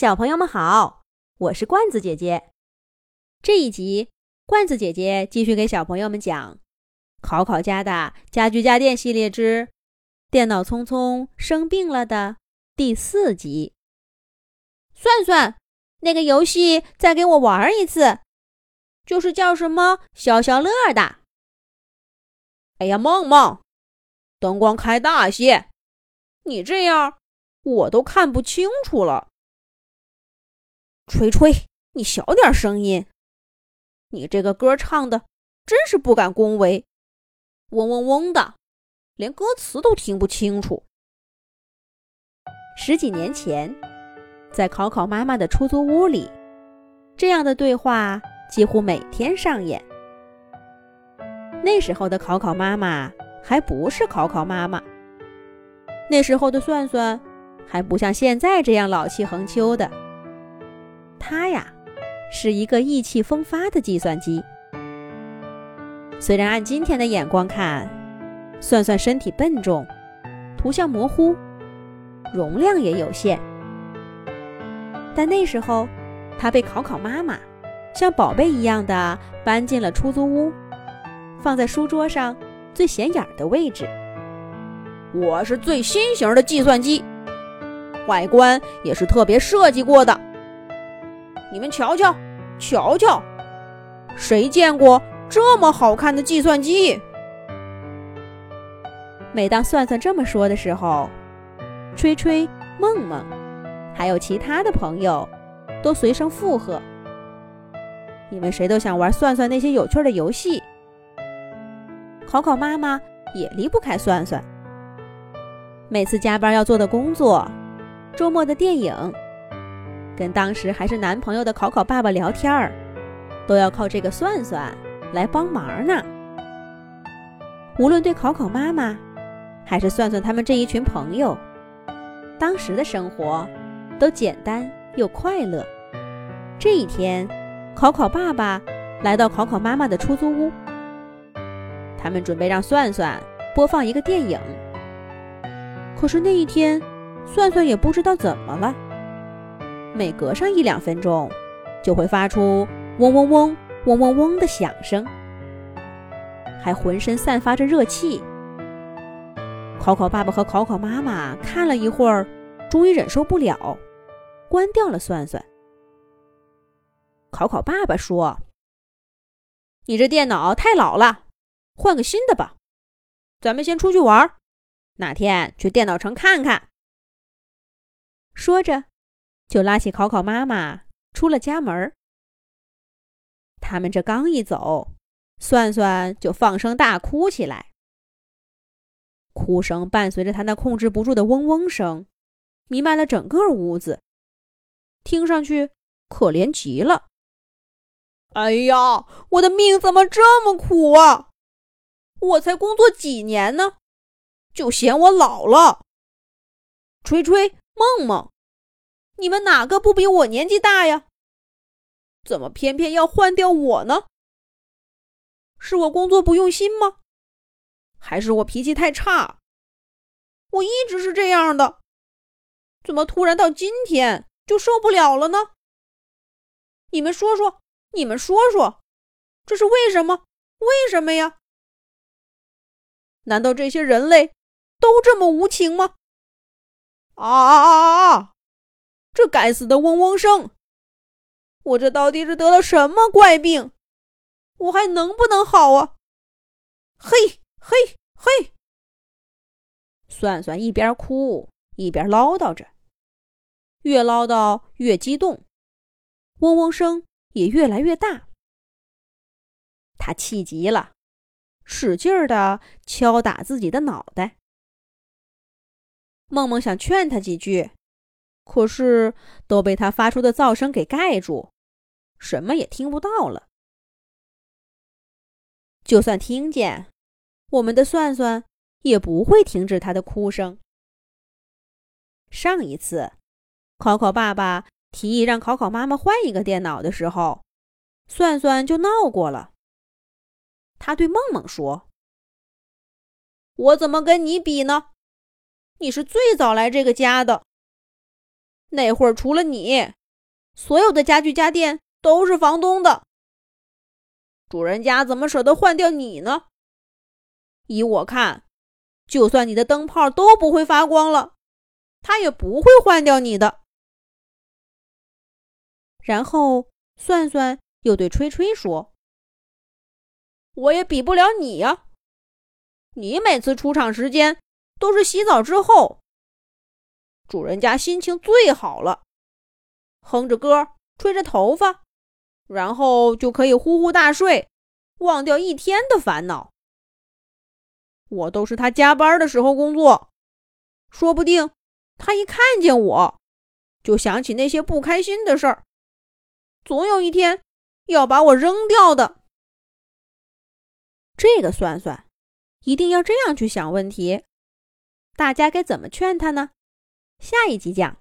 小朋友们好，我是罐子姐姐。这一集，罐子姐姐继续给小朋友们讲《考考家的家居家电系列之电脑聪聪生病了》的第四集。算算，那个游戏再给我玩一次，就是叫什么消消乐的。哎呀，梦梦，灯光开大些，你这样我都看不清楚了。吹吹，你小点声音！你这个歌唱的真是不敢恭维，嗡嗡嗡的，连歌词都听不清楚。十几年前，在考考妈妈的出租屋里，这样的对话几乎每天上演。那时候的考考妈妈还不是考考妈妈，那时候的算算还不像现在这样老气横秋的。它呀，是一个意气风发的计算机。虽然按今天的眼光看，算算身体笨重，图像模糊，容量也有限，但那时候，它被考考妈妈像宝贝一样的搬进了出租屋，放在书桌上最显眼的位置。我是最新型的计算机，外观也是特别设计过的。你们瞧瞧，瞧瞧，谁见过这么好看的计算机？每当算算这么说的时候，吹吹、梦梦，还有其他的朋友，都随声附和。因为谁都想玩算算那些有趣的游戏。考考妈妈也离不开算算，每次加班要做的工作，周末的电影。跟当时还是男朋友的考考爸爸聊天儿，都要靠这个算算来帮忙呢。无论对考考妈妈，还是算算他们这一群朋友，当时的生活都简单又快乐。这一天，考考爸爸来到考考妈妈的出租屋，他们准备让算算播放一个电影。可是那一天，算算也不知道怎么了。每隔上一两分钟，就会发出嗡嗡嗡、嗡嗡嗡的响声，还浑身散发着热气。考考爸爸和考考妈妈看了一会儿，终于忍受不了，关掉了算算。考考爸爸说：“你这电脑太老了，换个新的吧。咱们先出去玩，哪天去电脑城看看。”说着。就拉起考考妈妈出了家门他们这刚一走，算算就放声大哭起来。哭声伴随着他那控制不住的嗡嗡声，弥漫了整个屋子，听上去可怜极了。哎呀，我的命怎么这么苦啊！我才工作几年呢，就嫌我老了。吹吹，梦梦。你们哪个不比我年纪大呀？怎么偏偏要换掉我呢？是我工作不用心吗？还是我脾气太差？我一直是这样的，怎么突然到今天就受不了了呢？你们说说，你们说说，这是为什么？为什么呀？难道这些人类都这么无情吗？啊啊啊啊！这该死的嗡嗡声！我这到底是得了什么怪病？我还能不能好啊？嘿，嘿，嘿！算算一边哭一边唠叨着，越唠叨越激动，嗡嗡声也越来越大。他气急了，使劲儿的敲打自己的脑袋。梦梦想劝他几句。可是都被他发出的噪声给盖住，什么也听不到了。就算听见，我们的算算也不会停止他的哭声。上一次，考考爸爸提议让考考妈妈换一个电脑的时候，算算就闹过了。他对梦梦说：“我怎么跟你比呢？你是最早来这个家的。”那会儿除了你，所有的家具家电都是房东的。主人家怎么舍得换掉你呢？依我看，就算你的灯泡都不会发光了，他也不会换掉你的。然后算算又对吹吹说：“我也比不了你呀，你每次出场时间都是洗澡之后，主人家心情最好了，哼着歌，吹着头发。”然后就可以呼呼大睡，忘掉一天的烦恼。我都是他加班的时候工作，说不定他一看见我，就想起那些不开心的事儿，总有一天要把我扔掉的。这个算算，一定要这样去想问题。大家该怎么劝他呢？下一集讲。